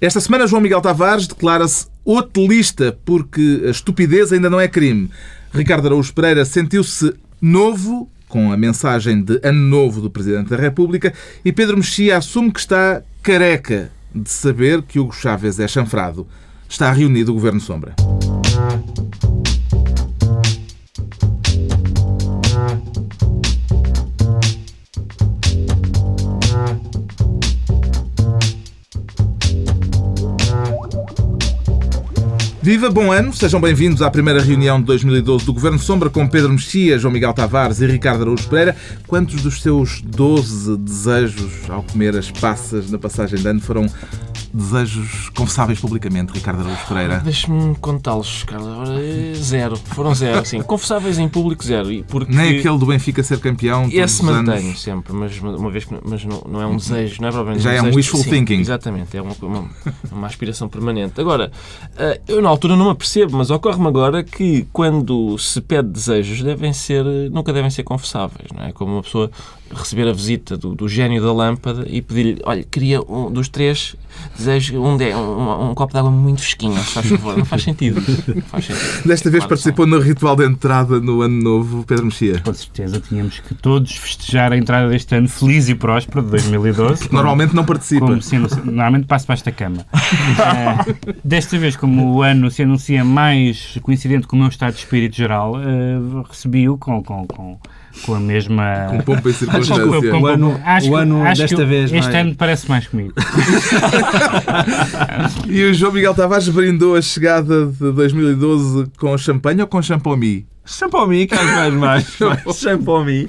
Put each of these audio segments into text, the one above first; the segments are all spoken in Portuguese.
Esta semana, João Miguel Tavares declara-se hotelista porque a estupidez ainda não é crime. Ricardo Araújo Pereira sentiu-se novo com a mensagem de Ano Novo do Presidente da República e Pedro Mexia assume que está careca de saber que Hugo Chávez é chanfrado. Está reunido o Governo Sombra. Viva, bom ano, sejam bem-vindos à primeira reunião de 2012 do Governo Sombra com Pedro Mexia, João Miguel Tavares e Ricardo Araújo Pereira. Quantos dos seus 12 desejos ao comer as passas na passagem de ano foram desejos confessáveis publicamente, Ricardo Araújo Pereira? Deixe-me contá-los, Carlos. Ora, é Zero. Foram zero, sim. Confessáveis em público, zero. E Porque Nem aquele do Benfica ser campeão esse mantenho anos. sempre, mas uma vez que mas não, não é um desejo, não é provavelmente Já é um wishful sim, thinking. Exatamente, é uma, uma, uma aspiração permanente. Agora, eh, eu na altura não me apercebo, mas ocorre-me agora que quando se pede desejos devem ser, nunca devem ser confessáveis, não é? Como uma pessoa receber a visita do, do gênio da lâmpada e pedir-lhe, olha, queria um dos três desejos, um, de, um, um copo de água muito fresquinho, se faz favor. Não faz sentido. Não faz sentido. Desta vez Claro, participou no ritual de entrada no Ano Novo, Pedro Mexia. Com certeza tínhamos que todos festejar a entrada deste ano feliz e próspero de 2012. Normalmente não participa. Como se anuncia- normalmente passo para esta cama. Eh, desta vez, como o ano se anuncia mais coincidente com o meu estado de espírito geral, eh, recebi-o com, com, com, com a mesma. Com pompa e Com- circunstância. com- O ano- acho o que- ano acho desta vez Este ano parece mais comigo. E o João Miguel Tavares brindou a chegada de 2012 com champanhe ou com champomi? Champomi, Carlos mais mais. Champomi.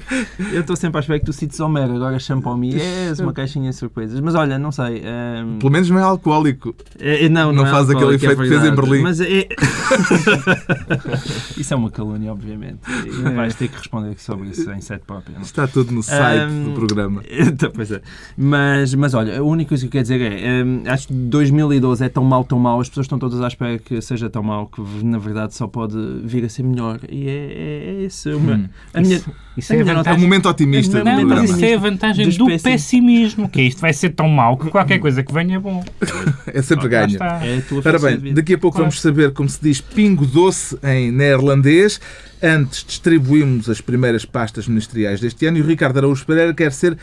Eu estou sempre à espera que tu cites Homero. Agora Champomi és uma caixinha de surpresas. Mas olha, não sei. ehm, Pelo menos não é alcoólico. é- é- não, não é faz aquele é efeito que fez em. Berlim. Mas é... isso é uma calúnia, obviamente. E vais ter que responder sobre isso em sete própria. não? Está tudo no site Ahm, do programa. Então, pois é. Mas, mas olha, a única coisa que eu quero dizer é: hum, acho que 2012 é tão mau, tão mau, as pessoas estão todas à espera que seja tão mau que na verdade só pode vir a ser melhor. E é, é, é esse o meu- Hum. a minha. Isso é a minha É o vantagem. momento otimista Não, do Não, Não, mas isso é a vantagem do pessimismo. pessimismo, que é isto vai ser tão mau que qualquer coisa que venha é bom. É sempre ganho. É Ora bem, daqui a pouco Claro. vamos saber como se diz pingo doce em neerlandês. Antes distribuímos as primeiras pastas ministeriais deste ano e o Ricardo Araújo Pereira quer ser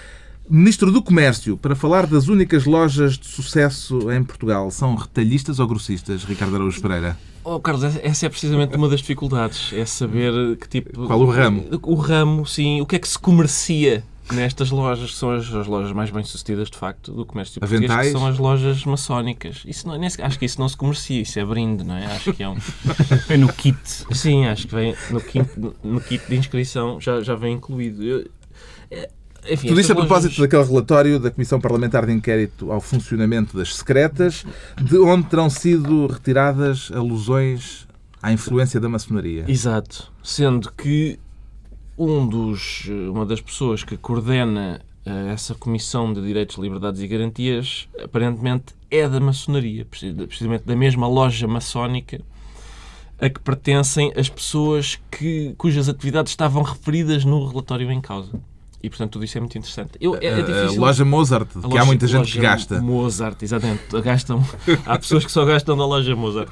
Ministro do Comércio para falar das únicas lojas de sucesso em Portugal. São retalhistas ou grossistas, Ricardo Araújo Pereira? Oh, Carlos, essa é precisamente uma das dificuldades. É saber que tipo. Qual o ramo? O ramo, sim. O que é que se comercia nestas lojas, que são as, as lojas mais bem-sucedidas, de facto, do comércio português, que Aventais? são as lojas maçónicas. Isso não, nem se- acho que isso não se comercia, isso é brinde, não é? Acho que é um. Foi no kit. Sim, acho que vem no kit, no kit de inscrição já, já vem incluído. Eu- é- enfim, Tudo isto a propósito lojas- daquele relatório da Comissão Parlamentar de Inquérito ao Funcionamento das Secretas, de onde terão sido retiradas alusões à influência da maçonaria. Exato. Sendo que um dos, uma das pessoas que coordena eh, essa Comissão de Direitos, Liberdades e Garantias aparentemente é da maçonaria, preci- precisamente da mesma loja maçónica a que pertencem as pessoas que, cujas atividades estavam referidas no relatório em causa. E, portanto, tudo isso é muito interessante. Eu, é, é A- a difícil... loja Mozart, A que loja- há muita gente que gasta. Mozart, exatamente. Gastam, há pessoas que só gastam da loja Mozart.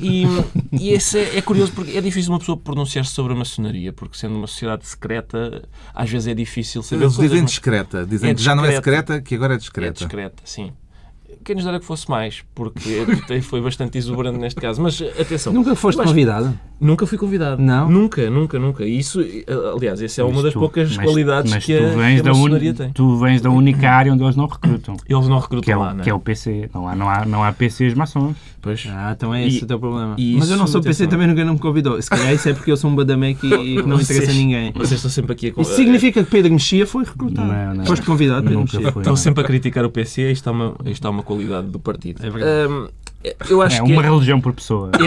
E, e esse é, é curioso porque é difícil uma pessoa pronunciar-se sobre a maçonaria, porque sendo uma sociedade secreta, às vezes é difícil saber Eles coisas, dizem mas discreta, dizem É que já não é secreta, que agora é É discreta. discreta, sim. Quem nos dera que fosse mais, porque até foi bastante exuberante neste caso. Mas atenção, Nunca foste acho- convidado? Nunca fui convidado. Não? Nunca, nunca, nunca. E Isso, aliás, essa é uma Mas das tu- poucas mas- qualidades mas que, tu a, vens que a maçonaria tem. Tu vens da única área onde eles não recrutam. Eles não recrutam Que é, lá, não é? que é o PC. Não há, não há, não há PCs maçons. Pois. Ah, então é esse E- o teu problema. e Mas eu não sou PC também nunca não me convidou. Se calhar isso é porque eu sou um badameque e, e que não interessa a Vocês- ninguém. Vocês estão sempre aqui a Isso significa que Pedro Mexia foi recrutado. Não, não. Foste convidado, Pedro Nunca Mexia. foi. Estão sempre a criticar o PC, isto é uma, isto é uma qualidade do partido. É verdade. Hum, eu acho É que uma religião por pessoa.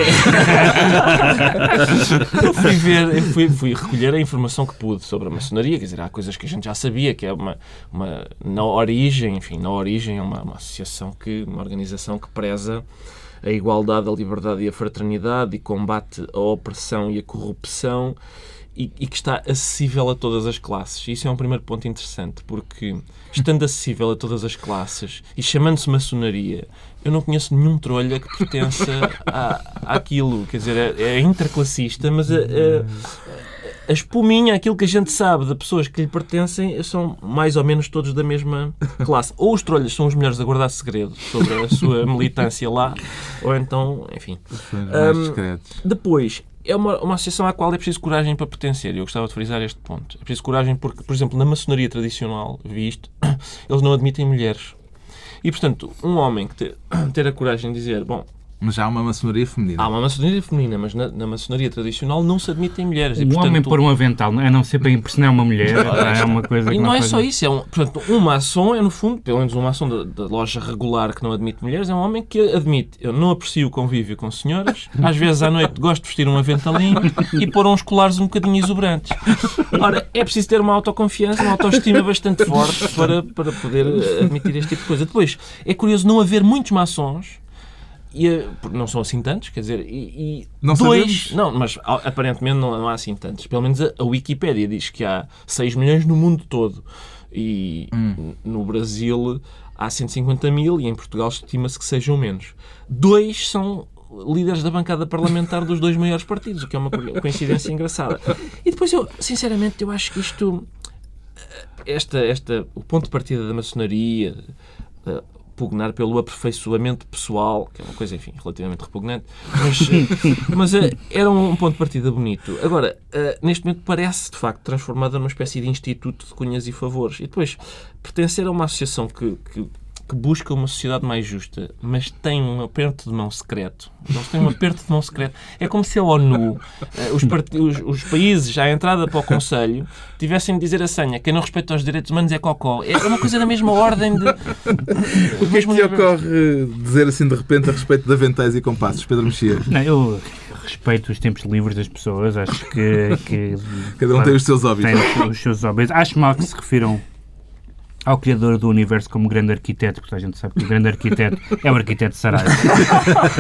eu fui ver, eu fui, fui recolher a informação que pude sobre a maçonaria, quer dizer, há coisas que a gente já sabia, que é uma, uma na origem, enfim, na origem é uma, uma associação que, uma organização que preza a igualdade, a liberdade e a fraternidade e combate a opressão e a corrupção e, e, que está acessível a todas as classes. Isso é um primeiro ponto interessante, porque estando acessível a todas as classes e chamando-se maçonaria, eu não conheço nenhum trolha que pertença à, àquilo. Quer dizer, é, é interclassista, mas a, a, a espuminha, aquilo que a gente sabe de pessoas que lhe pertencem, são mais ou menos todos da mesma classe. Ou os trolhas são os melhores a guardar segredo sobre a sua militância lá, ou então, enfim. Um, depois, é uma, uma associação à qual é preciso coragem para pertencer. Eu gostava de frisar este ponto. É preciso coragem porque, por exemplo, na maçonaria tradicional, visto, eles não admitem mulheres. E, portanto, um homem que ter, ter a coragem de dizer, bom, mas há uma maçonaria feminina. Há uma maçonaria feminina, mas na, na maçonaria tradicional não se admitem mulheres. E, um portanto, homem pôr um avental, a não ser para impressionar uma mulher, é uma coisa que E não, não é só isso. É um, portanto, um maçom é, no fundo, pelo menos um maçom da, da, loja regular que não admite mulheres, é um homem que admite, eu não aprecio o convívio com senhoras, às vezes à noite gosto de vestir um aventalinho e pôr uns colares um bocadinho exuberantes. Ora, é preciso ter uma autoconfiança, uma autoestima bastante forte para, para poder admitir este tipo de coisa. Depois, é curioso não haver muitos maçons e, não são assim tantos, quer dizer, e, e não dois. Sabemos. Não, mas aparentemente não, não, há assim tantos. Pelo menos a, a Wikipédia diz que há 6 milhões no mundo todo. E hum. no Brasil há 150 mil e em Portugal estima-se que sejam menos. Dois são líderes da bancada parlamentar dos dois maiores partidos, o que é uma coincidência engraçada. E depois eu, sinceramente, eu acho que isto esta, esta, o ponto de partida da maçonaria, pugnar pelo aperfeiçoamento pessoal, que é uma coisa, enfim, relativamente repugnante, mas, mas uh, era um ponto de partida bonito. Agora, uh, neste momento parece, de facto, transformada numa espécie de instituto de cunhas e favores. E depois, pertencer a uma associação que, que que busca uma sociedade mais justa, mas tem um aperto de mão secreto. Eles têm um aperto de mão secreto. É como se a ONU, eh, os, os, os países à entrada para o Conselho, tivessem de dizer a senha: quem não respeita os direitos humanos é cocó. É uma coisa da mesma ordem de. O que é que te ocorre dizer assim de repente a respeito de aventais e compassos, Pedro Mexia? Não, eu respeito os tempos livres das pessoas, acho que. que Cada um claro, tem os seus hobbies. Tem os seus hobbies. Acho mal que se refiram ao criador do universo como grande arquiteto, porque a gente sabe que o grande arquiteto é o arquiteto Saraiva.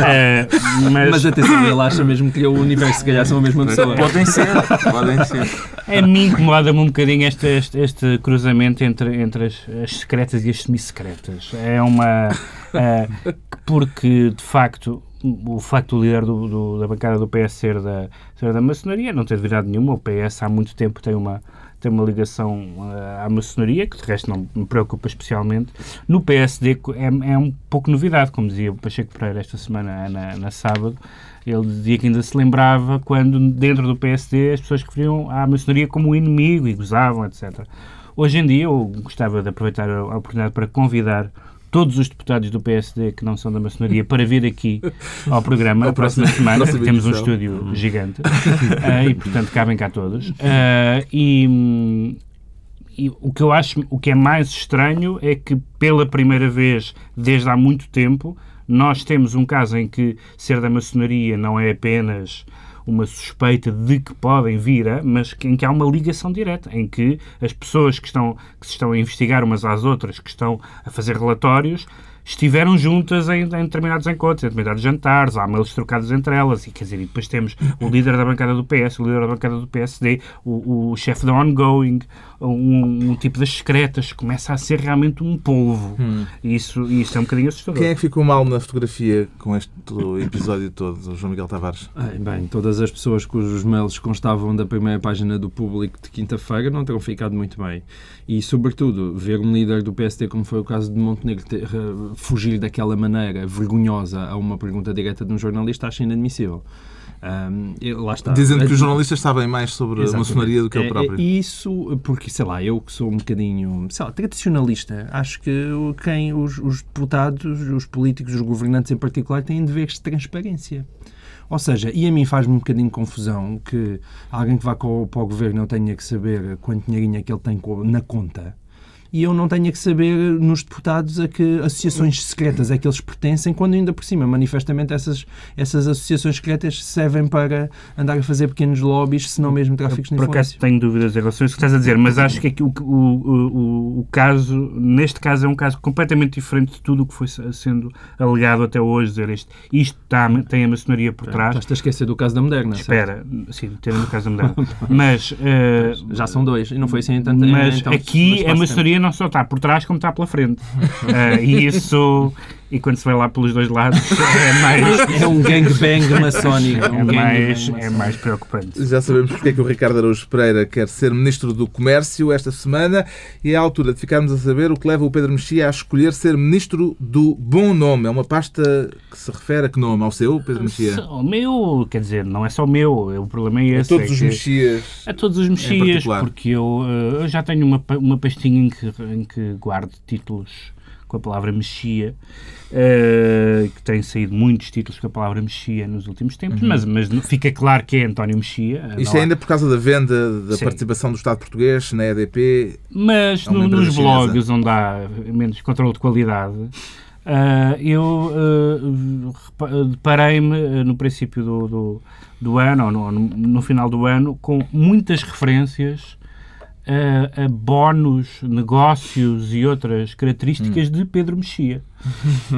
é, mas... mas atenção, ele acha mesmo que o universo se calhar são a mesma pessoa. Podem ser, podem ser. A mim incomoda-me um bocadinho este, este, este, cruzamento entre, entre as, as secretas e as semi-secretas. É uma... Uh, porque, de facto, o facto do líder do, do, da bancada do PS ser da, ser da maçonaria não ter virado nenhuma. O PS há muito tempo tem uma tem uma ligação uh, à maçonaria, que de resto não me preocupa especialmente. No PSD é, é um pouco novidade, como dizia o Pacheco Pereira esta semana, na, na sábado, ele dizia que ainda se lembrava quando dentro do PSD as pessoas referiam à maçonaria como um inimigo e gozavam, etc. Hoje em dia, eu gostava de aproveitar a oportunidade para convidar todos os deputados do PSD que não são da maçonaria para vir aqui ao programa a próxima semana. Temos um estúdio gigante uh, e, portanto, cabem cá todos. Uh, e, e o que eu acho, o que é mais estranho é que pela primeira vez desde há muito tempo nós temos um caso em que ser da maçonaria não é apenas uma suspeita de que podem vir mas em que há uma ligação direta, em que as pessoas que, estão, que se estão a investigar umas às outras, que estão a fazer relatórios, estiveram juntas em, em, determinados encontros, em determinados jantares, há mails trocados entre elas, e quer dizer, e depois temos o líder da bancada do PS, o líder da bancada do PSD, o, o chefe da Ongoing, um, um, tipo das secretas, começa a ser realmente um polvo. Hum. E isso, isso é um bocadinho assustador. Quem é que ficou mal na fotografia com este episódio todo, o João Miguel Tavares? Ai, bem, todas as pessoas cujos mails constavam da primeira página do público de quinta-feira não terão ficado muito bem. E, sobretudo, ver um líder do PSD, como foi o caso de Montenegro, ter, uh, fugir daquela maneira vergonhosa a uma pergunta direta de um jornalista, acho inadmissível. Um. Dizendo que os jornalistas sabem mais sobre Exatamente. a maçonaria do que ele é, próprio. É, isso, porque, sei lá, eu que sou um bocadinho sei lá, tradicionalista, acho que quem os, os deputados, os políticos, os governantes em particular, têm deveres de transparência. Ou seja, e a mim faz-me um bocadinho confusão que alguém que vá para o governo não tenha que saber quanto dinheirinho é que ele tem na conta e eu não tenha que saber nos deputados a que associações secretas é que eles pertencem, quando ainda por cima, manifestamente, essas, essas associações secretas servem para andar a fazer pequenos lobbies, se não mesmo tráficos de Por acaso influência. tenho dúvidas em relação a isso que estás a dizer, mas acho que aqui o, o, o, o caso, neste caso, é um caso completamente diferente de tudo o que foi sendo alegado até hoje. Dizer isto, isto está, tem a maçonaria por trás. Estás a esquecer do caso da Moderna. certo? Espera, sim, tendo no caso da Moderna. Mas, eh, Já são dois, e não foi assim em tanto mas então, aqui no a espaço de maçonaria não só está por trás como está pela frente. Eh, e isso, e quando se vai lá pelos dois lados, é mais. É um gangbang maçónico. é um mais, gangbang é mais preocupante. Já sabemos porque é que o Ricardo Araújo Pereira quer ser Ministro do Comércio esta semana e é a altura de ficarmos a saber o que leva o Pedro Mexia a escolher ser Ministro do Bom Nome. É uma pasta que se refere a que nome? Ao seu, Pedro Mexia? O meu, quer dizer, não é só o meu, o problema é A esse. todos é os que- Mexias. A todos os mexias, porque eu, eh, eu já tenho uma, uma pastinha em que, em que guardo títulos com a palavra mexia, eh, que tem saído muitos títulos com a palavra mexia nos últimos tempos, mas, mas não- fica claro que é António Mexia. Uhum. Isto é ainda por causa da venda da Sim. participação do Estado português na EDP. Mas É no- nos chinesa. blogs onde há menos controle de qualidade, ah, eu repa- deparei-me no princípio do, do, do ano, ou no, no- no final do ano, com muitas referências a, a bónus, negócios e outras características de Pedro Mexia.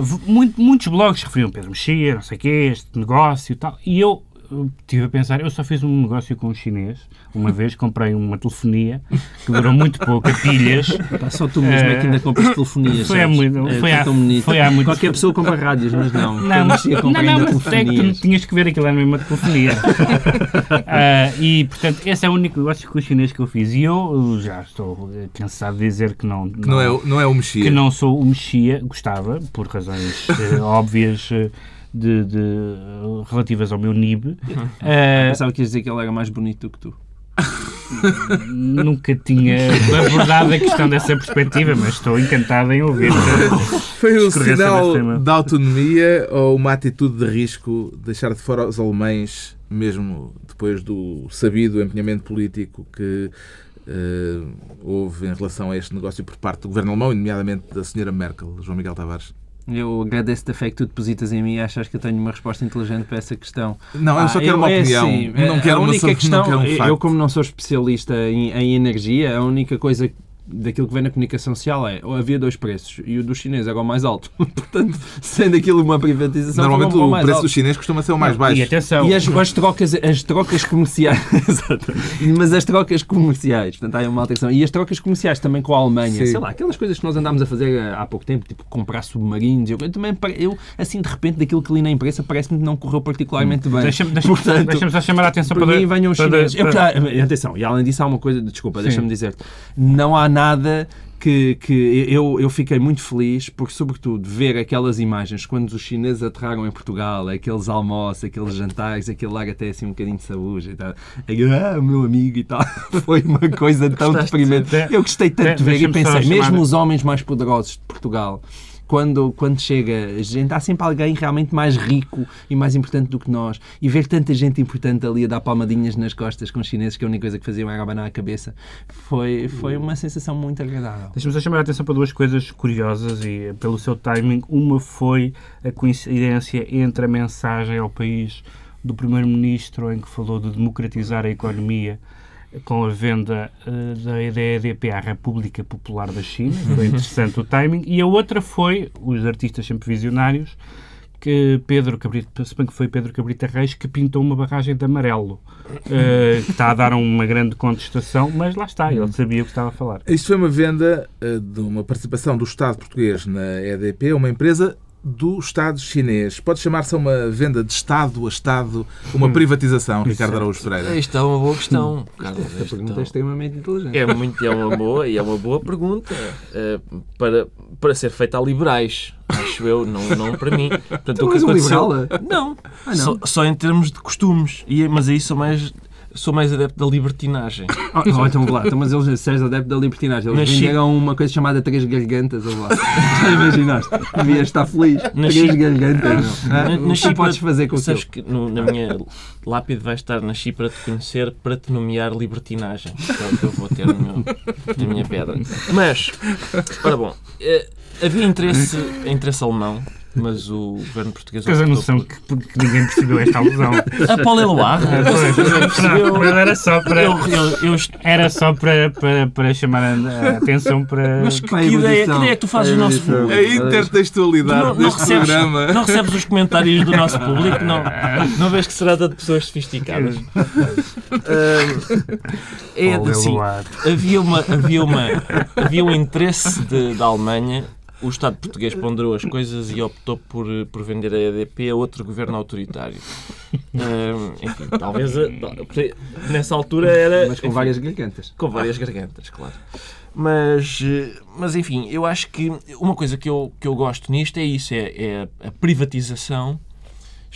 V- muito- muitos blogs referiam Pedro Mexia, não sei o quê, este negócio e tal. E eu uh, estive a pensar, eu só fiz um negócio com um chinês. Uma vez comprei uma telefonia que durou muito pouco, a pilhas. Pá, só tu mesmo é que ainda compras telefonias. Foi há muito- É, foi há- tão bonito. foi há muito- Qualquer pessoa compra rádios, mas não. Não, mas, não, não, mas é que tu tinhas que ver aquilo era mesmo uma telefonia. Ah, e, portanto, esse é o único negócio com o chinês que eu fiz. E eu uh, já estou eh, cansado de dizer que não, Que não é, o- não é o Mexia. que não sou o Mexia, gostava, por razões eh, óbvias eh, de, de, relativas ao meu NIB. Eh, Pensava que ias dizer que ele era mais bonito do que tu. nunca tinha abordado a questão dessa perspectiva, mas estou encantado em ouvir. Foi um sinal de autonomia ou uma atitude de risco deixar de fora os alemães, mesmo depois do sabido empenhamento político que eh, houve em relação a este negócio por parte do governo alemão, e nomeadamente da senhora Merkel, João Miguel Tavares? Eu agradeço-te a fé que tu depositas em mim e achas que eu tenho uma resposta inteligente para essa questão. Não, eu só Ah, quero uma é opinião. assim, não quero a uma única só- questão, não quero um eu facto. como não sou especialista em, em energia, a única coisa daquilo que vem na comunicação social é ou havia dois preços e o do chinês era o mais alto. Portanto, sendo aquilo uma privatização, Normalmente o o mais preço alto. do chinês costuma ser o mais baixo. E atenção, E as, as trocas, as trocas comerciais, mas as trocas comerciais, portanto, há aí uma alteração. E as trocas comerciais também com a Alemanha, Sim. sei lá, aquelas coisas que nós andámos a fazer há há pouco tempo, tipo comprar submarinos. Eu, eu também, eu, assim, de repente, daquilo que li na imprensa, parece-me que não correu particularmente bem. deixa-me deixa Portanto, deixa só chamar a atenção para para, mim venham os para- chineses. Eu, para- claro, atenção, e além disso há uma coisa, desculpa, deixa-me dizer não há nada que, que eu, eu fiquei muito feliz porque, sobretudo, ver aquelas imagens quando os chineses aterraram em Portugal, aqueles almoços, aqueles jantares, aquele lar até assim um bocadinho de saúde e tal, Aí, ah, meu amigo e tal, foi uma coisa tão deprimente. Eu gostei tanto de ver e pensei, mesmo os homens mais poderosos de Portugal. Quando, quando chega gente, há sempre alguém realmente mais rico e mais importante do que nós. E ver tanta gente importante ali a dar palmadinhas nas costas com os chineses, que a única coisa que faziam era abanar a cabeça, foi, foi uma sensação muito agradável. Deixa-me só chamar a atenção para duas coisas curiosas e pelo seu timing. Uma foi a coincidência entre a mensagem ao país do Primeiro-Ministro em que falou de democratizar a economia com a venda eh, da EDP à República Popular da China. Foi interessante o timing. E a outra foi, os artistas sempre visionários, que Pedro Cabrita, se bem que foi Pedro Cabrita Reis que pintou uma barragem de amarelo, eh, que está a dar uma grande contestação, mas lá está, ele sabia o que estava a falar. Isto foi uma venda eh, de uma participação do Estado português na EDP, uma empresa do Estado chinês. Pode chamar-se uma venda de Estado a Estado, uma privatização, Ricardo Araújo Pereira? Isto é uma boa questão, Carlos. Esta Isto pergunta é extremamente inteligente. é, muito, é uma boa e é uma boa pergunta eh, para, para ser feita a liberais, acho eu, não, não para mim. Portanto, Tu és um liberal? Não, Ah, não? Só, só em termos de costumes. E, mas aí sou mais sou mais adepto da libertinagem. Oh, oh, então, lá, então, mas eles, és adepto da libertinagem, eles Na venderam uma coisa chamada Três Gargantas. lá. Já imaginaste? Devias estar feliz. Na Três Gargantas. meu. Na- na podes fazer com Sabes que no- na minha lápide vai estar nasci para te conhecer, para te nomear libertinagem. Que é o que eu vou ter no meu, na minha pedra. Mas, ora bom, eh, havia interesse, interesse alemão, mas o governo português Tens a noção por- que, que ninguém percebeu esta alusão. A Paul Eluard, Não, mas era só para, eu, eu, eu, era só para, para, para chamar a, atenção para... mas que, que ideia, que ideia é que tu fazes do nosso público? A intertextualidade não, não deste recebes, programa. não recebes os comentários do nosso público, não, não vês que se trata de pessoas sofisticadas. Ah, é Paulo assim, havia, uma, havia, uma, havia um interesse de- da Alemanha. O Estado português ponderou as coisas e optou por, por vender a EDP a outro governo autoritário. Enfim, talvez a- nessa altura era. Mas com enfim, várias gargantas. com várias gargantas, claro. Mas, eh, mas enfim, eu acho que uma coisa que eu, que eu gosto nisto é isso: é, é a privatização.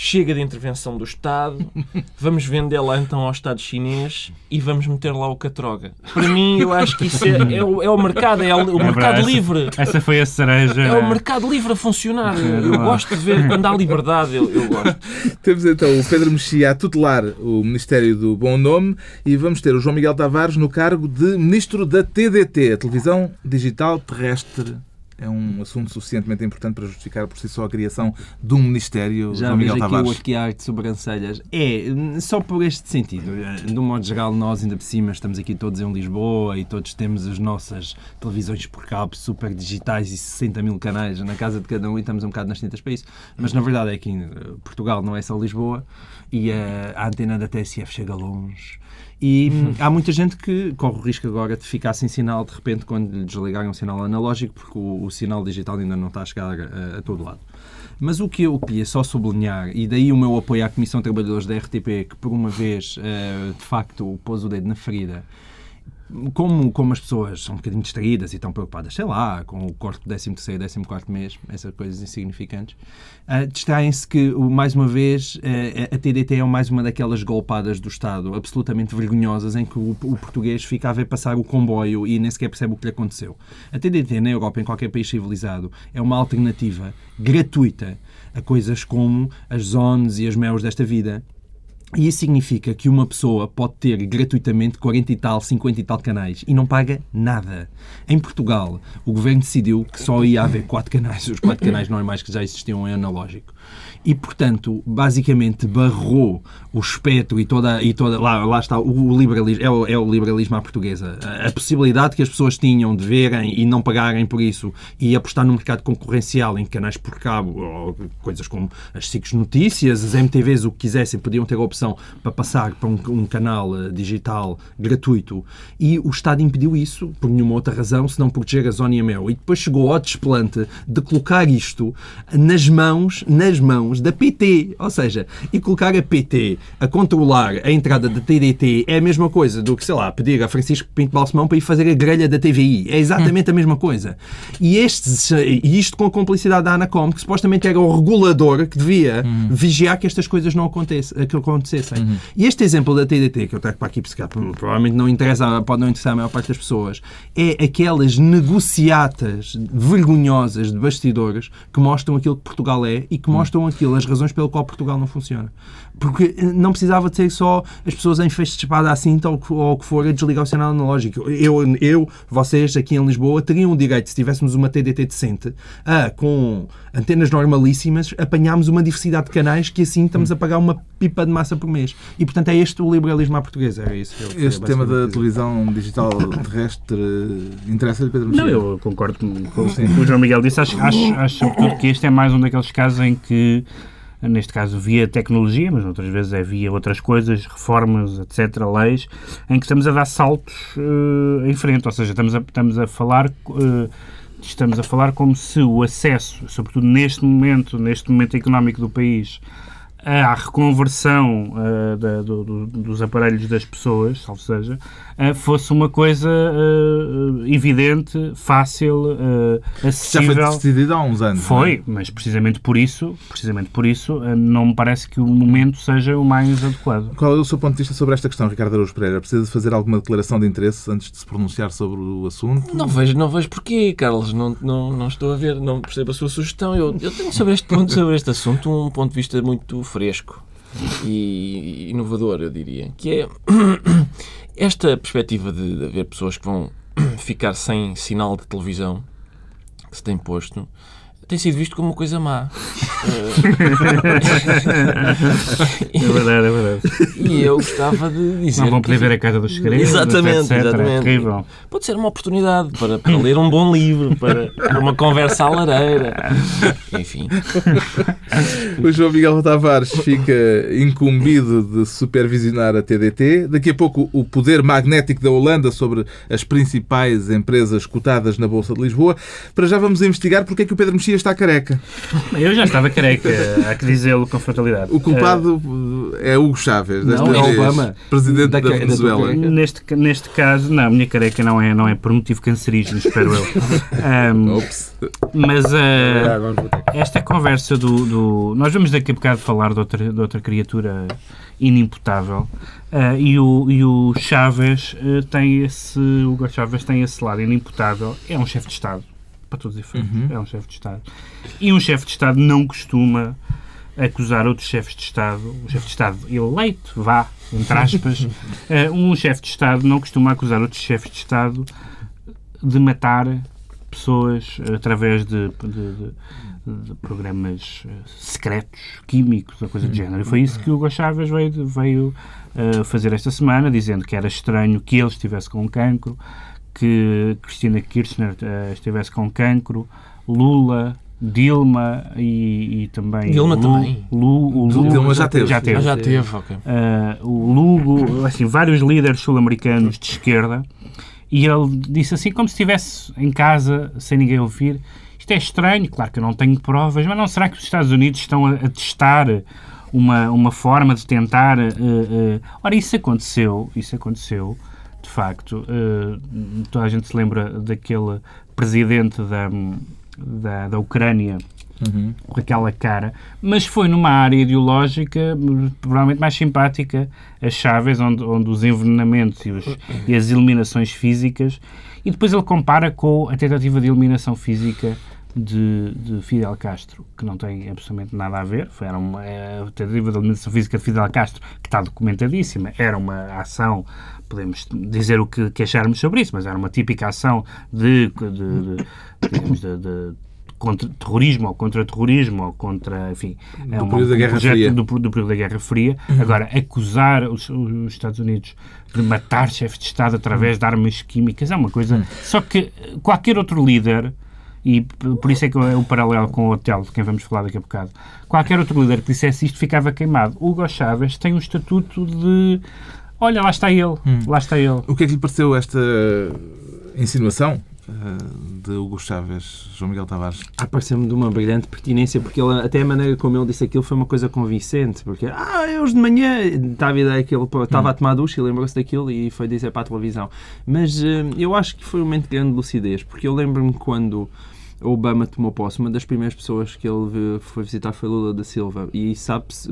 Chega de intervenção do Estado, vamos vendê-la então ao Estado chinês e vamos meter lá o catroga. Para mim, eu acho que isso é, é, o, é o mercado, é o, o É mercado essa- livre. Essa foi a cereja. É o mercado livre a funcionar. Eu gosto de ver quando há liberdade, eu, eu gosto. Temos então o Pedro Mexia a tutelar o Ministério do Bom Nome e vamos ter o João Miguel Tavares no cargo de Ministro da TDT, a Televisão Digital Terrestre. É um assunto suficientemente importante para justificar por si só a criação de um Ministério, Já vejo Miguel aqui o Tavares. arquear de sobrancelhas. É, só por este sentido. De um modo geral, nós ainda por cima estamos aqui todos em Lisboa e todos temos as nossas televisões por cabo super digitais e 60 mil canais na casa de cada um e estamos um bocado nas tintas para isso. Mas na verdade é que em Portugal não é só Lisboa e a, a antena da TSF chega longe. E hum, há muita gente que corre o risco agora de ficar sem sinal de repente quando lhe desligarem o sinal analógico, porque o, o sinal digital ainda não está a chegar a, a todo lado. Mas o que eu queria só sublinhar, e daí o meu apoio à Comissão de Trabalhadores da RTP, que por uma vez, eh, de facto, pôs o dedo na ferida, como, como as pessoas são um bocadinho distraídas e estão preocupadas, sei lá, com o corte do 13º e 14º mês, essas coisas insignificantes, uh, distraem-se que, mais uma vez, eh, a TDT é mais uma daquelas golpadas do Estado absolutamente vergonhosas em que o, o português fica a ver passar o comboio e nem sequer percebe o que lhe aconteceu. A TDT na Europa, em qualquer país civilizado, é uma alternativa gratuita a coisas como as zones e as meus desta vida, e isso significa que uma pessoa pode ter gratuitamente 40 e tal, 50 e tal canais e não paga nada. Em Portugal, o governo decidiu que só ia haver quatro canais, os quatro canais normais que já existiam em analógico. E, portanto, basicamente barrou o espectro e toda. E toda lá, lá está, o liberalismo, é o, é o liberalismo à portuguesa. A, a possibilidade que as pessoas tinham de verem e não pagarem por isso e apostar num mercado concorrencial em canais por cabo, ou coisas como as SICs Notícias, as MTVs, o que quisessem, podiam ter a opção para passar para um, um canal eh, digital gratuito. E o Estado impediu isso por nenhuma outra razão, senão proteger a Zona e a Mel. E depois chegou ao desplante de colocar isto nas mãos, nas mãos da PT. Ou seja, e colocar a PT a controlar a entrada da TDT é a mesma coisa do que, sei lá, pedir a Francisco Pinto Balsemão para ir fazer a grelha da TVI. É exatamente a mesma coisa. E, estes, e isto com a complicidade da Anacom, que supostamente era o regulador que devia vigiar que estas coisas não acontece, que acontecessem. E este exemplo da TDT, que eu trago para aqui, porque provavelmente não interessa, pode não interessar a maior parte das pessoas, é aquelas negociatas vergonhosas de bastidores que mostram aquilo que Portugal é e que mostram aquilo, as razões pelo qual Portugal não funciona. Porque eh, não precisava de ser só as pessoas em festa de espada à cinta ou, ou o que for a desligar o sinal analógico. Eu, eu, vocês aqui em Lisboa teriam o direito, se tivéssemos uma TDT decente, a, com antenas normalíssimas, apanharmos uma diversidade de canais que assim estamos a pagar uma pipa de massa por mês. E portanto é este o liberalismo à portuguesa. Era isso que eu queria Este tema da dizer. televisão digital terrestre interessa-lhe, Pedro Mexia? Não, eu concordo com, com o que o João Miguel disse. Acho, acho, acho sobretudo que este é mais um daqueles casos em que, neste caso, via tecnologia, mas outras vezes é via outras coisas, reformas, etc., leis, em que estamos a dar saltos eh, em frente. Ou seja, estamos a, estamos a falar. eh, Estamos a falar como se o acesso, sobretudo neste momento, neste momento económico do país, à reconversão uh, da, do, do, dos aparelhos das pessoas, ou seja, uh, fosse uma coisa uh, evidente, fácil, acessível. Já foi decidido há uns anos. Foi, é? mas precisamente por isso, precisamente por isso, não me parece que o momento seja o mais adequado. Qual é o seu ponto de vista sobre esta questão, Ricardo Araújo Pereira? Precisa de fazer alguma declaração de interesse antes de se pronunciar sobre o assunto? Não vejo, não vejo porquê, Carlos. Não, não, não estou a ver, não percebo a sua sugestão. Eu, eu tenho sobre este ponto, sobre este assunto, um ponto de vista muito fresco e inovador, eu diria, que é esta perspectiva de, haver pessoas que vão ficar sem sinal de televisão que se tem posto tem sido visto como uma coisa má. é verdade, é verdade. E eu gostava de dizer. Não vão poder que... ver a Casa dos Segredos. Exatamente, etc. exatamente. É terrível. Pode ser uma oportunidade para, para ler um bom livro, para, para uma conversa à lareira. Enfim. O João Miguel Tavares fica incumbido de supervisionar a TDT. Daqui a pouco, o poder magnético da Holanda sobre as principais empresas cotadas na Bolsa de Lisboa. Para já vamos investigar porque é que o Pedro Mexia está careca. Eu já estava careca, há que dizê-lo com frontalidade. O culpado é Hugo Chávez, desta Não, é Obama. presidente da, Da Venezuela. Neste, neste caso, não, a minha careca não é, não é por motivo cancerígeno, espero eu. Ops. mas botar. esta conversa do, do- Nós vamos daqui a bocado falar de outra, de outra criatura inimputável. ah, e, o, e o Chávez ah, tem esse. O Hugo Chávez tem esse lado inimputável. É um chefe de Estado, para todos os efeitos. É um chefe de Estado. E um chefe de Estado não costuma acusar outros chefes de Estado, um chefe de Estado eleito, vá, entre aspas, eh, um chefe de Estado não costuma acusar outros chefes de Estado de matar pessoas através de, de- de- de programas eh, secretos, químicos, ou coisa do género. E foi isso que o Hugo Chávez veio, veio eh, fazer esta semana, dizendo que era estranho que ele estivesse com cancro, que Cristina Kirchner eh, estivesse com cancro, Lula, Dilma e, e também... Dilma Lu, também? Lu, o Lu- Dilma já teve. Já Ah, teve. já teve, ok. Ah, o Lugo, assim, vários líderes sul-americanos de esquerda, e ele disse assim, como se estivesse em casa, sem ninguém ouvir, isto é estranho, claro que eu não tenho provas, mas não será que os Estados Unidos estão a, a testar uma, uma forma de tentar... eh, eh, Ora, isso aconteceu, isso aconteceu, de facto, eh, toda a gente se lembra daquele presidente da, da, da Ucrânia, Uhum. com aquela cara, mas foi numa área ideológica provavelmente mais simpática a Chaves, onde, onde os envenenamentos e, os- e as eliminações físicas, e depois ele compara com a tentativa de eliminação física de, de Fidel Castro, que não tem absolutamente nada a ver, foi era uma, é, a tentativa de eliminação física de Fidel Castro, que está documentadíssima, era uma ação podemos dizer o que, que acharmos sobre isso, mas era uma típica ação de, de, de, de- contra terrorismo ou contra terrorismo ou contra, enfim, é Do uma- período da um Guerra projeto Fria. Do, do período da Guerra Fria. Agora, acusar os, os Estados Unidos de matar chefes de Estado através de armas químicas é uma coisa... Só que qualquer outro líder, e por isso é que é o paralelo com o hotel de quem vamos falar daqui a bocado, qualquer outro líder que dissesse isto ficava queimado. Hugo Chávez tem um estatuto de... Olha, lá está ele, lá está ele. O que é que lhe pareceu esta insinuação de Hugo Chávez, João Miguel Tavares? Ah, pareceu-me de uma brilhante pertinência, porque ele, até a maneira como ele disse aquilo foi uma coisa convincente, porque, ah, é hoje de manhã, estava a ideia que ele estava a tomar ducha e lembrou-se daquilo e foi dizer para a televisão. Mas eh, eu acho que foi um momento de grande lucidez, porque eu lembro-me quando Obama tomou posse, uma das primeiras pessoas que ele foi visitar foi Lula da Silva. E sabe-se,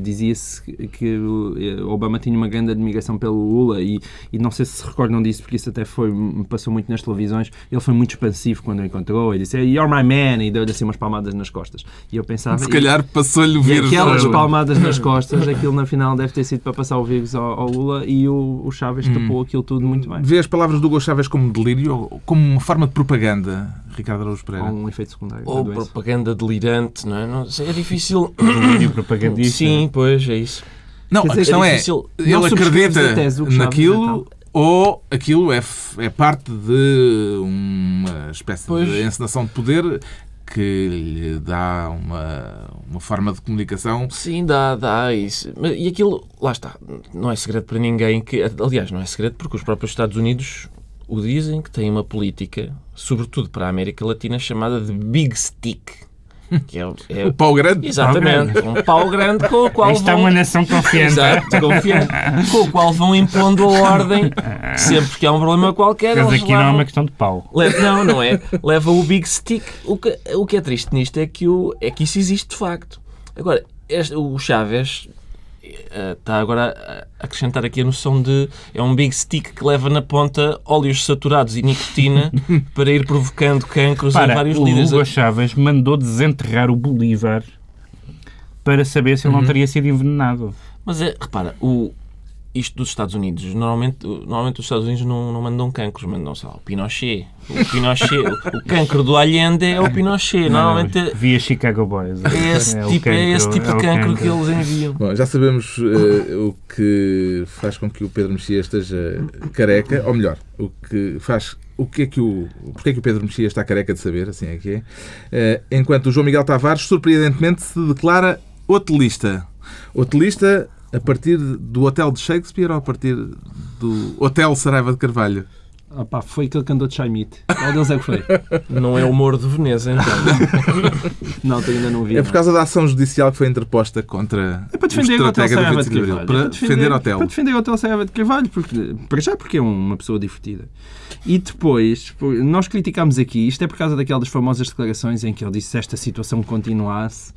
dizia-se que o Obama tinha uma grande admiração pelo Lula e, e não sei se se recordam disso porque isso até foi, passou muito nas televisões, ele foi muito expansivo quando o encontrou e disse You're my man. E deu-lhe assim umas palmadas nas costas. E eu pensava Se calhar passou-lhe o e, e vírus. aquelas palmadas nas costas aquilo na final deve ter sido para passar o vírus ao, ao Lula e o, o Chaves tapou aquilo tudo muito bem. Vê as palavras do Hugo Chávez como delírio ou como uma forma de propaganda, Ricardo Araújo Pereira? ou um efeito secundário Ou propaganda delirante, não é? Não sei, é difícil. Delírio propagandista. Sim, pois, é isso. Não, Quer a dizer, questão é é, difícil. ele acredita tese naquilo ou aquilo é, é parte de uma espécie Pois. de encenação de poder que lhe dá uma, uma forma de comunicação Sim, dá, dá isso. Mas- E aquilo, lá está, não é segredo para ninguém que. Aliás, não é segredo porque os próprios Estados Unidos o dizem que têm uma política, sobretudo para a América Latina, chamada de Big Stick. Que é, é- O pau grande. Exatamente, um pau grande com o qual está vão... uma nação confiante. Exato, confiante. Com o qual vão impondo a ordem sempre que há um problema qualquer. Mas aqui não é levam- uma questão de pau. Le- Não, não é. Leva o Big Stick. O que, o que é triste nisto é que, o, é que isso existe de facto. Agora, este- o Chaves eh, está agora a acrescentar aqui a noção de é um Big Stick que leva na ponta óleos saturados e nicotina para ir provocando cancros em Para, vários o líderes. Hugo Chávez mandou desenterrar o Bolívar para saber se ele não teria sido envenenado. Mas é, repara, o, isto dos Estados Unidos, normalmente, normalmente os Estados Unidos não, não mandam cancros, mandam sei lá, o Pinochet. O Pinochet, o, o cancro do Allende é o Pinochet. Normalmente Não, via Chicago Boys. é esse, o tipo, é esse cancro, tipo é o de cancro que cancro. eles enviam. Bom, já sabemos eh, o que faz com que o Pedro Mexia esteja careca, ou melhor, o que faz. O que é que o. Porquê é que o Pedro Mexia está careca de saber, assim é que é. Eh, enquanto o João Miguel Tavares, surpreendentemente, se declara hotelista. Hotelista a partir do Hotel de Shakespeare ou a partir do Hotel Saraiva de Carvalho? Ah, pá, foi aquele que andou de Chaimite. Qual deles é que foi? Não é o humor de Veneza, então. Não, tu ainda não vi. É por causa da ação judicial que foi interposta contra É para defender o o Hotel estratega do Saraiva 25 de Carvalho. Abril. É Para defender o hotel. Para defender o Hotel Saraiva de Carvalho, porque, para já porque é uma pessoa divertida. E depois, nós criticámos aqui, isto é por causa daquelas famosas declarações em que ele disse se esta situação continuasse,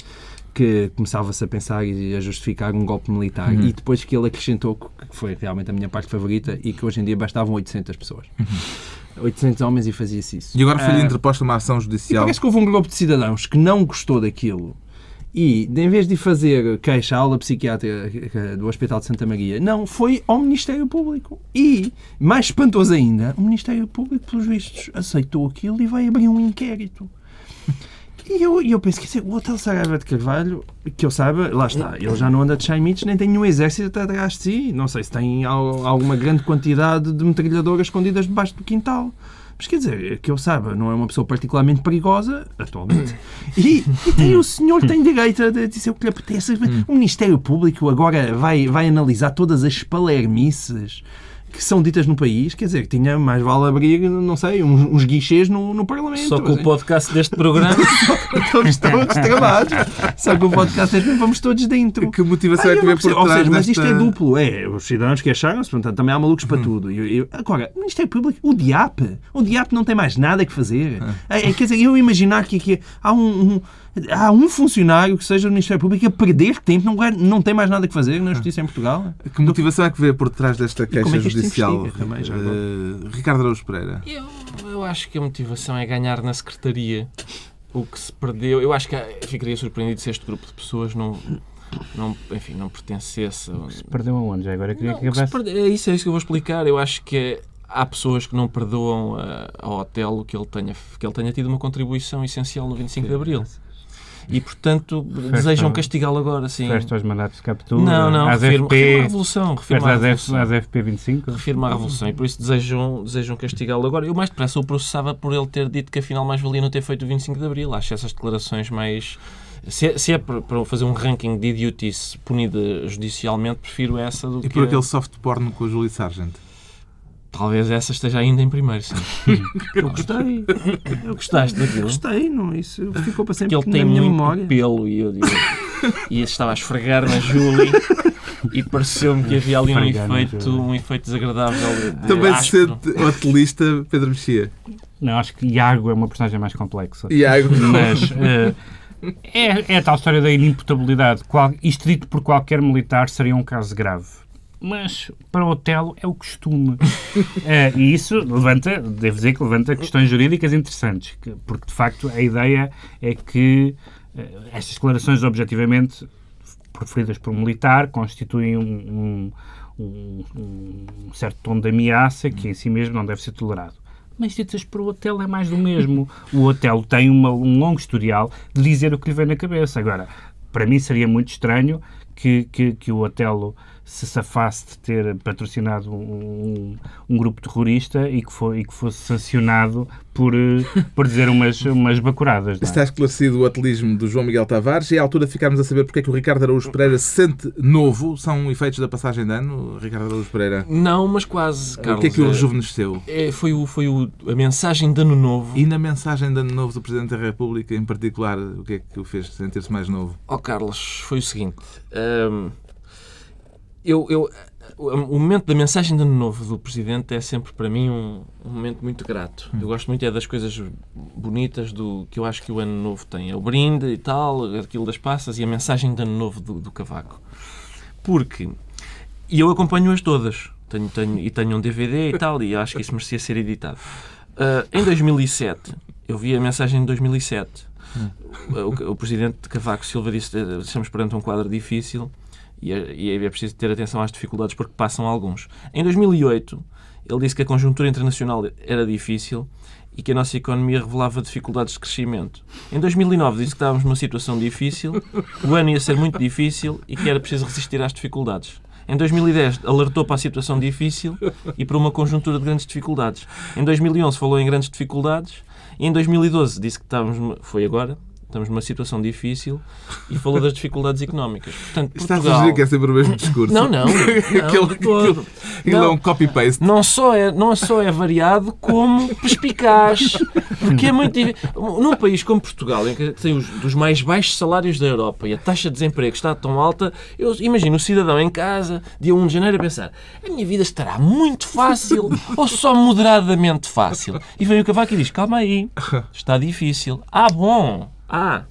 que começava-se a pensar e a justificar um golpe militar. Uhum. E depois que ele acrescentou, que foi realmente a minha parte favorita, e que hoje em dia bastavam 800 pessoas. 800 homens e fazia-se isso. Uhum. E agora foi-lhe Ah, interposta uma ação judicial. parece que houve um grupo de cidadãos que não gostou daquilo e, em vez de fazer queixa à aula psiquiátrica do Hospital de Santa Maria, não, foi ao Ministério Público. E, mais espantoso ainda, o Ministério Público, pelos vistos, aceitou aquilo e vai abrir um inquérito. E eu, e eu penso que quer dizer, o Hotel Saraiva de Carvalho, que eu saiba, lá está, ele já não anda de chaimites, nem tem nenhum exército atrás de si. Não sei se tem al- alguma grande quantidade de metralhadoras escondidas debaixo do quintal. Mas quer dizer, que eu saiba, não é uma pessoa particularmente perigosa, atualmente. E, e tem, o senhor tem direito a dizer o que lhe apetece. O Ministério Público agora vai, vai analisar todas as palermices que são ditas no país. Quer dizer, que tinha mais vale abrir, não sei, uns, uns guichês no, no Parlamento. Só que o assim. podcast deste programa Estamos todos travados. Só que o podcast é que vamos todos dentro. Que motivação Ah, é que eu não por percebo. Ou trás seja, mas isto desta- é duplo. É, os cidadãos queixaram-se, portanto, também há malucos para tudo. E- e- agora, o Ministério Público, o DIAP, o DIAP não tem mais nada que fazer. É, é, quer dizer, eu imaginar que aqui há um, um- há um funcionário que seja do Ministério Público a perder tempo, não, não tem mais nada que fazer na Justiça em Portugal. Que motivação é que vê por trás desta queixa como é que se judicial? também, Eh, Ricardo Araújo Pereira. Eu, eu acho que a motivação é ganhar na secretaria. O que se perdeu. Eu acho que eh, ficaria surpreendido se este grupo de pessoas não, não, enfim, não pertencesse. a- Perdeu aonde? Já agora queria Não, que que se acabasse. perde- É isso, é isso que eu vou explicar. Eu acho que é- há pessoas que não perdoam ah, ao hotel que ele, tenha, que ele tenha tido uma contribuição essencial no 25 de Abril. E, portanto, desejam castigá-lo agora, sim. Festa aos mandatos de captura, Não, não, às refirma, refirma a FP, revolução. Refirma a às, F, revolução. às FP25. Refirma a revolução e por isso desejam, desejam castigá-lo agora. Eu mais depressa o processava por ele ter dito que afinal mais valia não ter feito o 25 de Abril. Acho essas declarações mais. Se é, se é para fazer um ranking de idiotice punida judicialmente, prefiro essa do E que. por aquele soft porno com a Julie Sargent. Talvez essa esteja ainda em primeiro, sim. Eu gostei. Eu Gostaste daquilo? Gostei, não, isso ficou para Que sempre ele na tem minha muito memória. pelo e eu digo. E estava a esfregar na Julie e pareceu-me que havia ali um efeito, um efeito desagradável. de Também se sente hotelista Pedro Mexia. Não, acho que Iago é uma personagem mais complexa. Iago. Mas eh, é, é a tal história da inimputabilidade. Qual, isto dito por qualquer militar seria um caso grave. Mas para o Otelo é o costume. Eh, e isso levanta, devo dizer que levanta questões jurídicas interessantes. que- porque de facto a ideia é que eh, estas declarações objetivamente proferidas por um militar constituem um, um- um- um certo tom de ameaça que em si mesmo não deve ser tolerado. Mas ditas para o hotel é mais do mesmo. O hotel tem uma- um longo historial de dizer o que lhe vem na cabeça. Agora, para mim seria muito estranho que, que, que o Otelo se safasse de ter patrocinado um, um, grupo terrorista e que, foi, e que fosse sancionado por, eh, por dizer umas, umas bacuradas. É? Está esclarecido o atelismo do João Miguel Tavares e é a altura de ficarmos a saber porque é que o Ricardo Araújo Pereira se sente novo. São efeitos da passagem de ano, Ricardo Araújo Pereira? Não, mas quase, Carlos. O que é que o rejuvenesceu? É, foi o, foi o, a mensagem de ano novo. E na mensagem de ano novo do Presidente da República, em particular, o que é que o fez sentir-se mais novo? Ó oh, Carlos, foi o seguinte... Hum, eu, eu, o momento da mensagem de ano novo do Presidente é sempre para mim um, um, momento muito grato. Eu gosto muito é das coisas bonitas do que eu acho que o ano novo tem. É o brinde e tal, aquilo das passas e a mensagem de ano novo do, do Cavaco. Porque, e eu acompanho-as todas, tenho, tenho, e tenho um DVD e tal, e acho que isso merecia ser editado. Uh, em 2007, eu vi a mensagem de 2007. O, o, Presidente Cavaco Silva disse: estamos perante um quadro difícil é, e é preciso ter atenção às dificuldades porque passam alguns. Em 2008, ele disse que a conjuntura internacional era difícil e que a nossa economia revelava dificuldades de crescimento. Em 2009 disse que estávamos numa situação difícil, o ano ia ser muito difícil e que era preciso resistir às dificuldades. Em 2010 alertou para a situação difícil e para uma conjuntura de grandes dificuldades. Em 2011 falou em grandes dificuldades e em 2012 disse que estávamos, foi agora, estamos numa situação difícil e falou das dificuldades económicas. Portanto, Está Portugal... a sugerir que é sempre o mesmo discurso. Não, não. não aquele, aquele, aquele é um copy-paste. Não só, é, não só é variado, como perspicaz. Porque é muito difícil. Num país como Portugal, em que tem os dos mais baixos salários da Europa e a taxa de desemprego está tão alta, eu imagino o cidadão em casa, dia 1 de janeiro, a pensar a minha vida estará muito fácil ou só moderadamente fácil? E vem o cavaco e diz, calma aí, está difícil. Ah, bom, ah,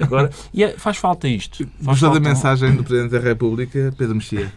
agora. E é, faz falta isto. Faz Gostou da mensagem do Presidente da República, Pedro Mexia?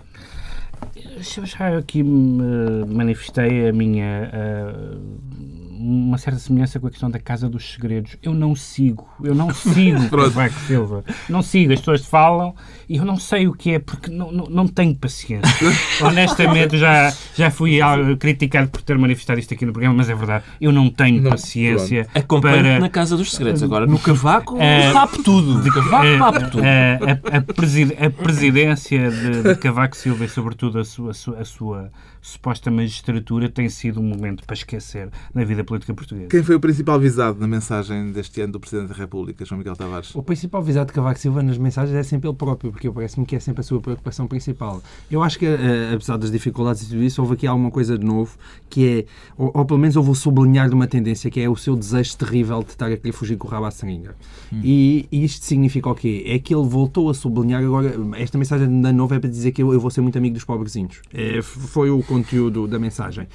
Eu já aqui me manifestei a minha. Uh, uma certa semelhança com a questão da Casa dos Segredos. Eu não sigo, eu não sigo Cavaco Silva. Não sigo, as pessoas falam e eu não sei o que é, porque não, não, não tenho paciência. Honestamente, já, já fui criticado por ter manifestado isto aqui no programa, mas é verdade, eu não tenho não, paciência Acompanho para... na Casa dos Segredos. Agora, no Cavaco, uh, papo tudo. De Cavaco, uh, papo tudo. Uh, a, a, a, presidência de, de, Cavaco Silva e, sobretudo, a sua, a sua suposta magistratura tem sido um momento para esquecer na vida política portuguesa. Quem foi o principal visado na mensagem deste ano do Presidente da República, João Miguel Tavares? O principal visado de Cavaco Silva nas mensagens é sempre ele próprio, porque parece-me que é sempre a sua preocupação principal. Eu acho que, eh, apesar das dificuldades e tudo isso, houve aqui alguma coisa de novo, que é, ou, ou pelo menos houve o sublinhar de uma tendência, que é o seu desejo terrível de estar a querer fugir com o rabo à seringa. Hum. E, e, isto significa o quê? É que ele voltou a sublinhar agora, esta mensagem da nova é para dizer que eu, eu vou ser muito amigo dos pobrezinhos. É, foi o conteúdo da mensagem.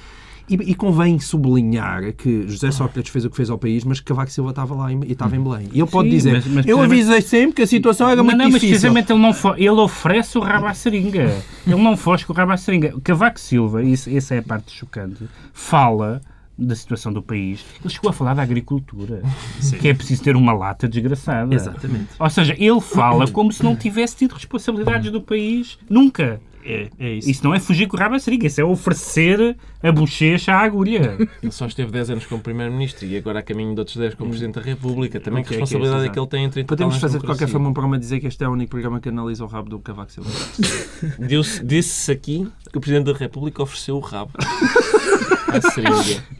E, e, convém sublinhar que José Sócrates fez o que fez ao país, mas Cavaco Silva estava lá e estava em Belém. E ele pode Sim, dizer, mas, mas, eu avisei sempre que a situação era muito não, difícil. Mas precisamente ele, não ele oferece o rabo à seringa. ele não foge com o rabo à seringa. Cavaco Silva, isso, essa é a parte chocante, fala da situação do país. Ele chegou a falar da agricultura, Sim. que é preciso ter uma lata desgraçada. Exatamente. Ou seja, ele fala como se não tivesse tido responsabilidades do país nunca. É, é isso. Isso não é fugir com o rabo a seringa, isso é oferecer a bochecha à agulha. Ele só esteve 10 anos como Primeiro-Ministro e agora a caminho de outros 10 como Presidente da República. Também que responsabilidade é, que, é, é que ele tem em 30 Podemos fazer de qualquer forma um programa dizer que este é o único programa que analisa o rabo do Cavaco Silva. Disse-se aqui que o Presidente da República ofereceu o rabo.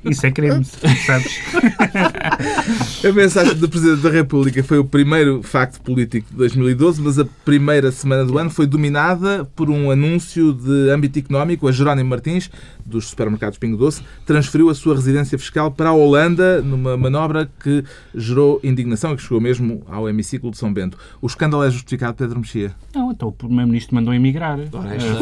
Isso é crime, sabes? A mensagem do Presidente da República foi o primeiro facto político de 2012, mas a primeira semana do ano foi dominada por um anúncio de âmbito económico. A Jerónimo Martins, dos supermercados Pingo Doce, transferiu a sua residência fiscal para a Holanda numa manobra que gerou indignação e que chegou mesmo ao hemiciclo de São Bento. O escândalo é justificado, Pedro Mexia? Não, então o Primeiro-Ministro mandou emigrar.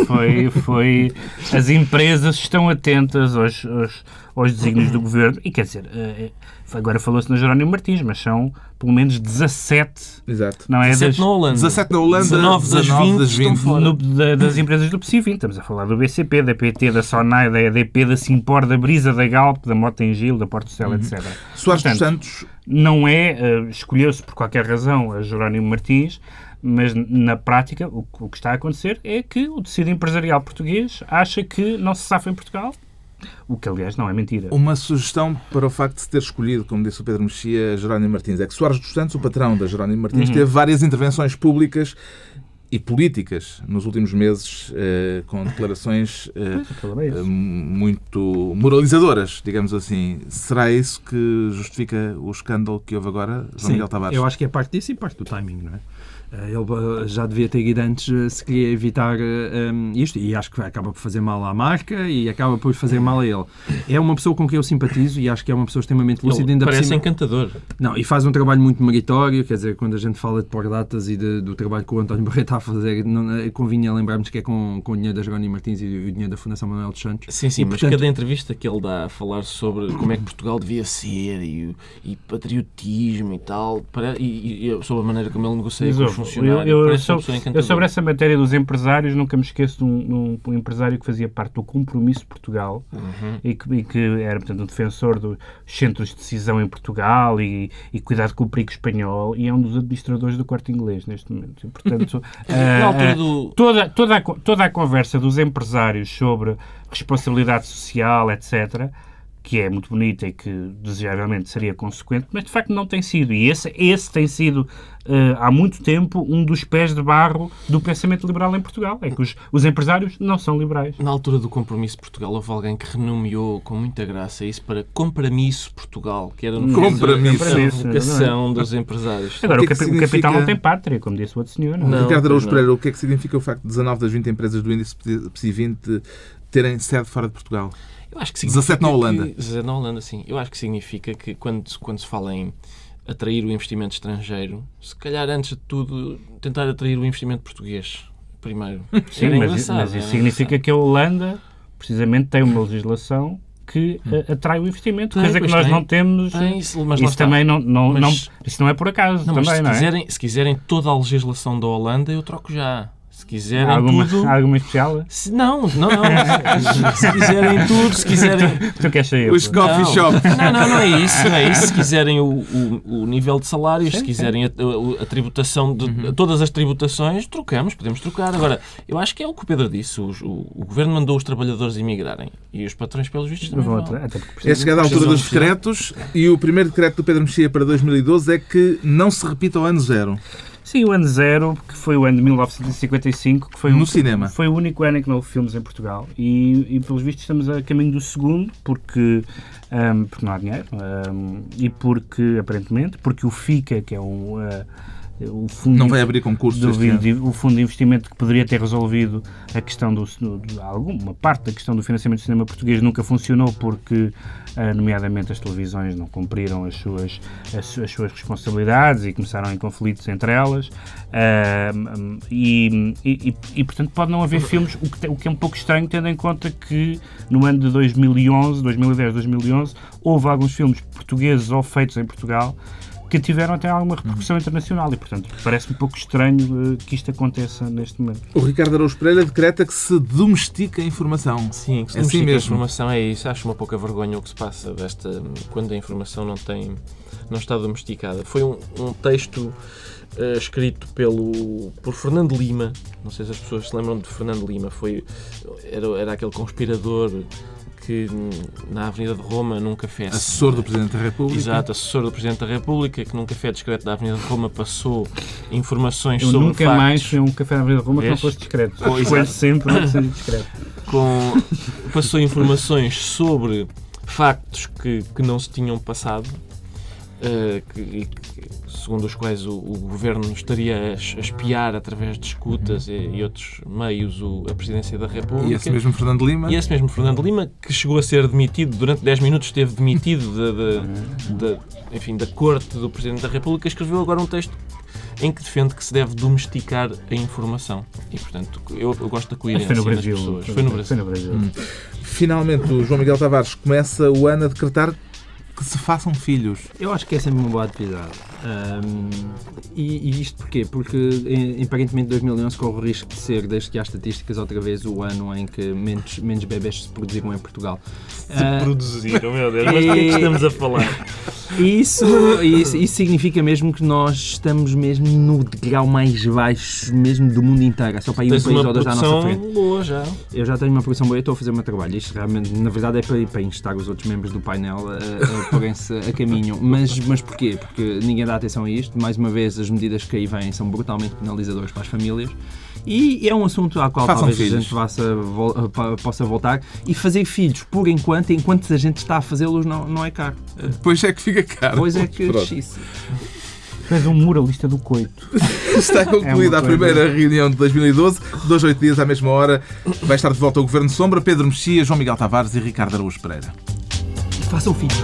Foi, foi... As empresas estão atentas aos aos, aos desígnios do governo. E quer dizer, eh, eh, agora falou-se na Jerónimo Martins, mas são pelo menos 17. Exato. Não é 17 das, na Holanda. 17 na Holanda, 19 das 20, das 20 no, da, das empresas do PSI 20. Estamos a falar do BCP, da PT, da Sonai, da EDP, da Simpor, da Brisa, da Galp, da Motengil, da Porto Céu, uhum. etc. Soares dos Santos. Não é, uh, escolheu-se por qualquer razão a Jerónimo Martins, mas na prática o, o que está a acontecer é que o tecido empresarial português acha que não se safa em Portugal o que, aliás, não é mentira. Uma sugestão para o facto de ter escolhido, como disse o Pedro Mexia, Jerónimo Martins, é que Soares dos Santos, o patrão da Jerónimo Martins, uhum. teve várias intervenções públicas e políticas nos últimos meses, eh, com declarações eh, eh, muito moralizadoras, digamos assim. Será isso que justifica o escândalo que houve agora, João Sim, Miguel Tavares? eu acho que é parte disso e parte do timing, não é? Eh, Ele eh, já devia ter ido antes eh, se queria evitar um, isto e acho que acaba por fazer mal à marca e acaba por fazer mal a ele. É uma pessoa com quem eu simpatizo e acho que é uma pessoa extremamente lúcida. Ele ainda parece cima- encantador. Não, e faz um trabalho muito meritório, quer dizer, quando a gente fala de pós-datas e de- do trabalho que o António Barreto está a fazer, não, convinha lembrarmos que é com, com o dinheiro da Jerónimo Martins e o dinheiro da Fundação Manuel dos Santos. Sim, sim, E, mas portanto- cada entrevista que ele dá a falar sobre como é que Portugal devia ser e, e patriotismo e tal, e, e- e sobre a maneira como ele negocia Mas, com os eu- funcionários, eu, eu, sou- eu sobre essa matéria dos empresários nunca me esqueço de um, um- um empresário que fazia parte do Compromisso Portugal Uhum. e, que, e que era, portanto, um defensor dos centros de decisão em Portugal e, e cuidado com o perigo espanhol e é um dos administradores do corte inglês neste momento. E, portanto, ah, do, toda, toda, a, toda a conversa dos empresários sobre responsabilidade social, etc., que é muito bonita e que desejavelmente seria consequente, mas de facto não tem sido. E esse, esse tem sido, eh, há muito tempo, um dos pés de barro do pensamento liberal em Portugal. É que os, os empresários não são liberais. Na altura do compromisso de Portugal, houve alguém que renomeou com muita graça isso para Compromisso Portugal, que era no fundo, Compromisso. a vocação dos empresários. Agora, O que é que o capital não tem pátria, como disse o outro senhor. Não. é? Não. Ricardo Araújo. Pereira, o que é que significa o facto de 19 das 20 empresas do índice PSI 20 terem sede fora de Portugal? Eu acho que 17 na significa Holanda. que- 17 na Holanda, sim. Eu acho que significa que quando, quando se fala em atrair o investimento estrangeiro, se calhar antes de tudo tentar atrair o investimento português primeiro. Sim, mas, mas isso significa que a Holanda, precisamente, tem uma legislação que eh, atrai o investimento, Tem, coisa que nós tem. não temos. Tem isso, mas isso também não, não, Mas- não, isso não é por acaso, Não, mas também, se, não é? quiserem, se quiserem toda a legislação da Holanda, eu troco já. Se quiserem Há alguma, tudo... alguma especial? Se- não, não, não. se quiserem tudo, se quiserem Tu queres sair? Os coffee Não. shops. Não, não, não é isso. Não é isso. Se quiserem o, o, o nível de salários, se quiserem a, a- a tributação de Uhum. todas as tributações, trocamos, podemos trocar. Agora, eu acho que é o que o Pedro disse. os- O, o governo mandou os trabalhadores emigrarem e os patrões, pelos vistos, também Vão vão. É chegada a altura dos decretos e o primeiro decreto do Pedro Mexia para 2012 é que não se repita o ano zero. Sim, o ano zero, que foi o ano de 1955, que foi, No um- cinema. foi o único ano em que não houve filmes em Portugal. E, e pelos vistos, estamos a caminho do segundo, porque, ahm, porque não há dinheiro, ahm, e porque, aparentemente, porque o FICA, que é um, ah, o fundo Não vai abrir concursos do, o fundo de investimento que poderia ter resolvido a questão do, do- alguma parte da questão do financiamento do cinema português nunca funcionou porque nomeadamente as televisões não cumpriram as suas as, su- as suas responsabilidades e começaram em conflitos entre elas. Ah, e, e, e- portanto pode não haver filmes o que, o que é um pouco estranho tendo em conta que no ano de 2011 2010 2011 houve alguns filmes portugueses ou feitos em Portugal que tiveram até alguma repercussão internacional e, portanto, parece um pouco estranho eh, que isto aconteça neste momento. O Ricardo Araújo Pereira decreta que se domestica a informação. Sim, que se É assim domestica a mesmo. informação é isso. Acho uma pouca vergonha o que se passa desta, quando a informação não tem não está domesticada. Foi um, um texto eh, escrito pelo por Fernando Lima. Não sei se as pessoas se lembram de Fernando Lima. Foi era, era aquele conspirador que hum, na Avenida de Roma num café Assessor do Presidente da República. Exato, assessor do Presidente da República, que num café discreto da Avenida de Roma passou informações Eu sobre nunca factos mais fui a um café na Avenida de Roma que não Vês? fosse discreto. Oh, exato. Frequento sempre que seja discreto. com passou informações sobre factos que, que não se tinham passado eh, que, e que, segundo os quais o, o governo estaria a, es- a espiar através de escutas e, e outros meios o- a presidência da República E esse mesmo Fernando Lima. E esse mesmo Fernando Lima, que chegou a ser demitido, durante 10 minutos esteve demitido da, da- da- enfim, da corte do Presidente da República, escreveu agora um texto em que defende que se deve domesticar a informação. E, portanto, eu, eu gosto da coerência Foi no das Brasil. pessoas. Foi no Brasil. Foi no Brasil. Hum. Finalmente, o João Miguel Tavares começa o ano a decretar que se façam filhos. Eu acho que é sempre uma boa atividade. Ahm, e, e isto porquê? Porque em- aparentemente 2011 corre o risco de ser, desde que há estatísticas, outra vez o ano em que menos, menos bebés se produziram em Portugal. Ah, produziram, meu Deus, mas do que é que estamos a falar? Isso, isso, isso significa mesmo que nós estamos mesmo no degrau mais baixo mesmo do mundo inteiro. É só para ir um Tens país uma ou dois à nossa frente. boa já. Eu já tenho uma produção boa e estou a fazer o meu trabalho. Isto realmente, na verdade, é para, para instar os outros membros do painel a, a porem-se a caminho. Mas, mas porquê? Porque ninguém dá atenção a isto. Mais uma vez, as medidas que aí vêm são brutalmente penalizadoras para as famílias. E é um assunto ao qual Façam talvez a filhos. gente possa, vol- pa- possa voltar. E fazer filhos, por enquanto, enquanto a gente está a fazê-los, não, não é caro. Depois é que fica caro. Pois é que és um moralista do coito. Está concluída É a primeira reunião de 2012. Dois, oito dias à mesma hora. Vai estar de volta o Governo Sombra, Pedro Mexia, João Miguel Tavares e Ricardo Araújo Pereira. Façam filhos.